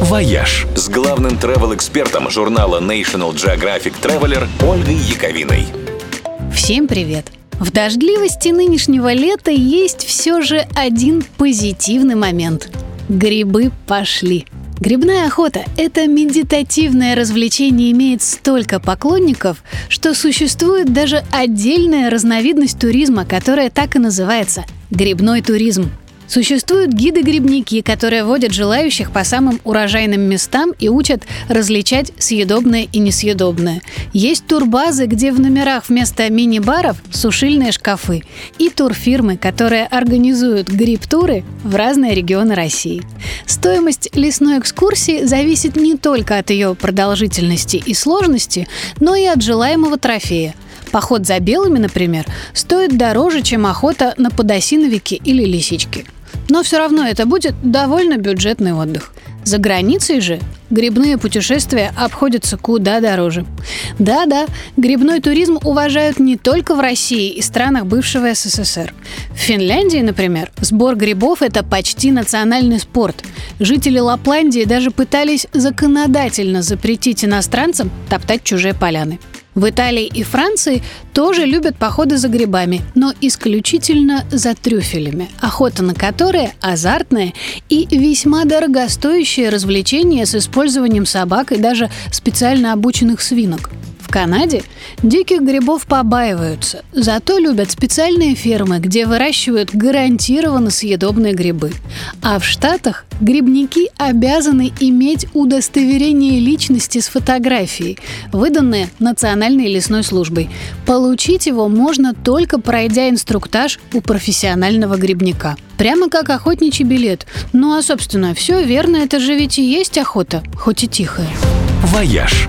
«Вояж» с главным travel-экспертом журнала National Geographic Traveler Ольгой Яковиной. Всем привет! В дождливости нынешнего лета есть все же один позитивный момент. Грибы пошли. Грибная охота – это медитативное развлечение имеет столько поклонников, что существует даже отдельная разновидность туризма, которая так и называется – грибной туризм. Существуют гиды-грибники, которые водят желающих по самым урожайным местам и учат различать съедобное и несъедобное. Есть турбазы, где в номерах вместо мини-баров сушильные шкафы. И турфирмы, которые организуют гриб-туры в разные регионы России. Стоимость лесной экскурсии зависит не только от ее продолжительности и сложности, но и от желаемого трофея. Поход за белыми, например, стоит дороже, чем охота на подосиновики или лисички. Но все равно это будет довольно бюджетный отдых. За границей же грибные путешествия обходятся куда дороже. Да-да, грибной туризм уважают не только в России и странах бывшего СССР. В Финляндии, например, сбор грибов – это почти национальный спорт. Жители Лапландии даже пытались законодательно запретить иностранцам топтать чужие поляны. В Италии и Франции тоже любят походы за грибами, но исключительно за трюфелями, охота на которые азартное и весьма дорогостоящее развлечение с использованием собак и даже специально обученных свинок. Канаде диких грибов побаиваются, зато любят специальные фермы, где выращивают гарантированно съедобные грибы. А в Штатах грибники обязаны иметь удостоверение личности с фотографией, выданное Национальной лесной службой. Получить его можно только пройдя инструктаж у профессионального грибника. Прямо как охотничий билет. Ну а, собственно, все верно, это же ведь и есть охота, хоть и тихая. «Вояж»